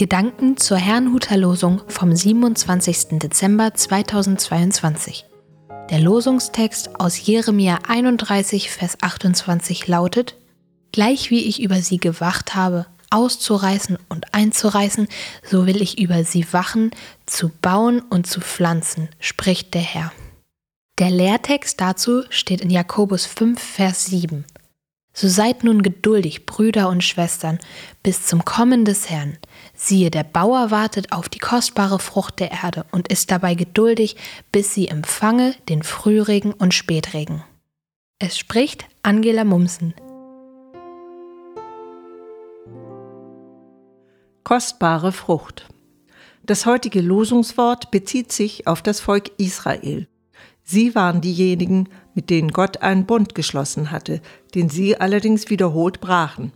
Gedanken zur Herrnhuter Losung vom 27. Dezember 2022. Der Losungstext aus Jeremia 31, Vers 28 lautet: Gleich wie ich über sie gewacht habe, auszureißen und einzureißen, so will ich über sie wachen, zu bauen und zu pflanzen, spricht der Herr. Der Lehrtext dazu steht in Jakobus 5, Vers 7. So seid nun geduldig, Brüder und Schwestern, bis zum Kommen des Herrn. Siehe, der Bauer wartet auf die kostbare Frucht der Erde und ist dabei geduldig, bis sie empfange den Frühregen und Spätregen. Es spricht Angela Mumsen. Kostbare Frucht. Das heutige Losungswort bezieht sich auf das Volk Israel. Sie waren diejenigen, mit denen Gott einen Bund geschlossen hatte, den sie allerdings wiederholt brachen.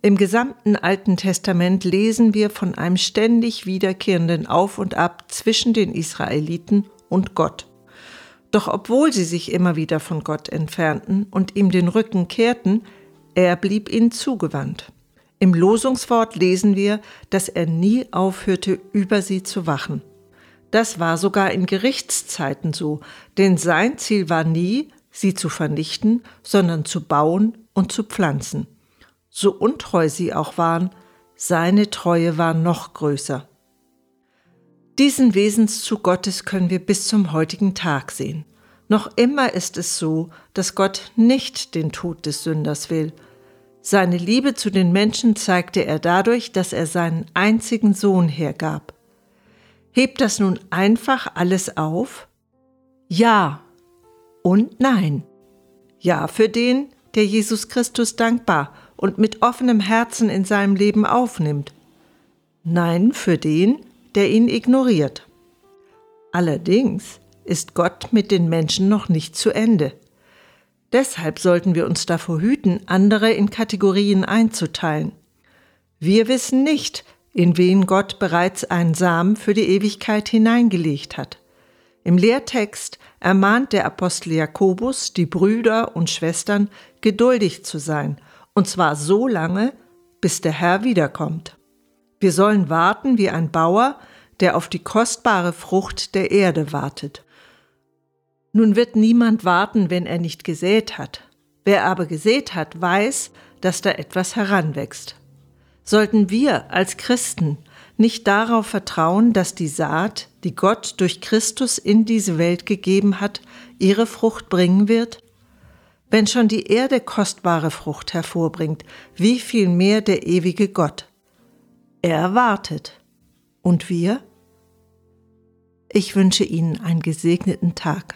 Im gesamten Alten Testament lesen wir von einem ständig wiederkehrenden Auf und Ab zwischen den Israeliten und Gott. Doch obwohl sie sich immer wieder von Gott entfernten und ihm den Rücken kehrten, er blieb ihnen zugewandt. Im Losungswort lesen wir, dass er nie aufhörte, über sie zu wachen. Das war sogar in Gerichtszeiten so, denn sein Ziel war nie, sie zu vernichten, sondern zu bauen und zu pflanzen. So untreu sie auch waren, seine Treue war noch größer. Diesen Wesenszug Gottes können wir bis zum heutigen Tag sehen. Noch immer ist es so, dass Gott nicht den Tod des Sünders will. Seine Liebe zu den Menschen zeigte er dadurch, dass er seinen einzigen Sohn hergab. Hebt das nun einfach alles auf? Ja und nein. Ja für den, der Jesus Christus dankbar und mit offenem Herzen in seinem Leben aufnimmt. Nein für den, der ihn ignoriert. Allerdings ist Gott mit den Menschen noch nicht zu Ende. Deshalb sollten wir uns davor hüten, andere in Kategorien einzuteilen. Wir wissen nicht, in wen Gott bereits einen Samen für die Ewigkeit hineingelegt hat. Im Lehrtext ermahnt der Apostel Jakobus die Brüder und Schwestern, geduldig zu sein, und zwar so lange, bis der Herr wiederkommt. Wir sollen warten wie ein Bauer, der auf die kostbare Frucht der Erde wartet. Nun wird niemand warten, wenn er nicht gesät hat. Wer aber gesät hat, weiß, dass da etwas heranwächst. Sollten wir als Christen nicht darauf vertrauen, dass die Saat, die Gott durch Christus in diese Welt gegeben hat, ihre Frucht bringen wird? Wenn schon die Erde kostbare Frucht hervorbringt, wie viel mehr der ewige Gott? Er wartet. Und wir? Ich wünsche Ihnen einen gesegneten Tag.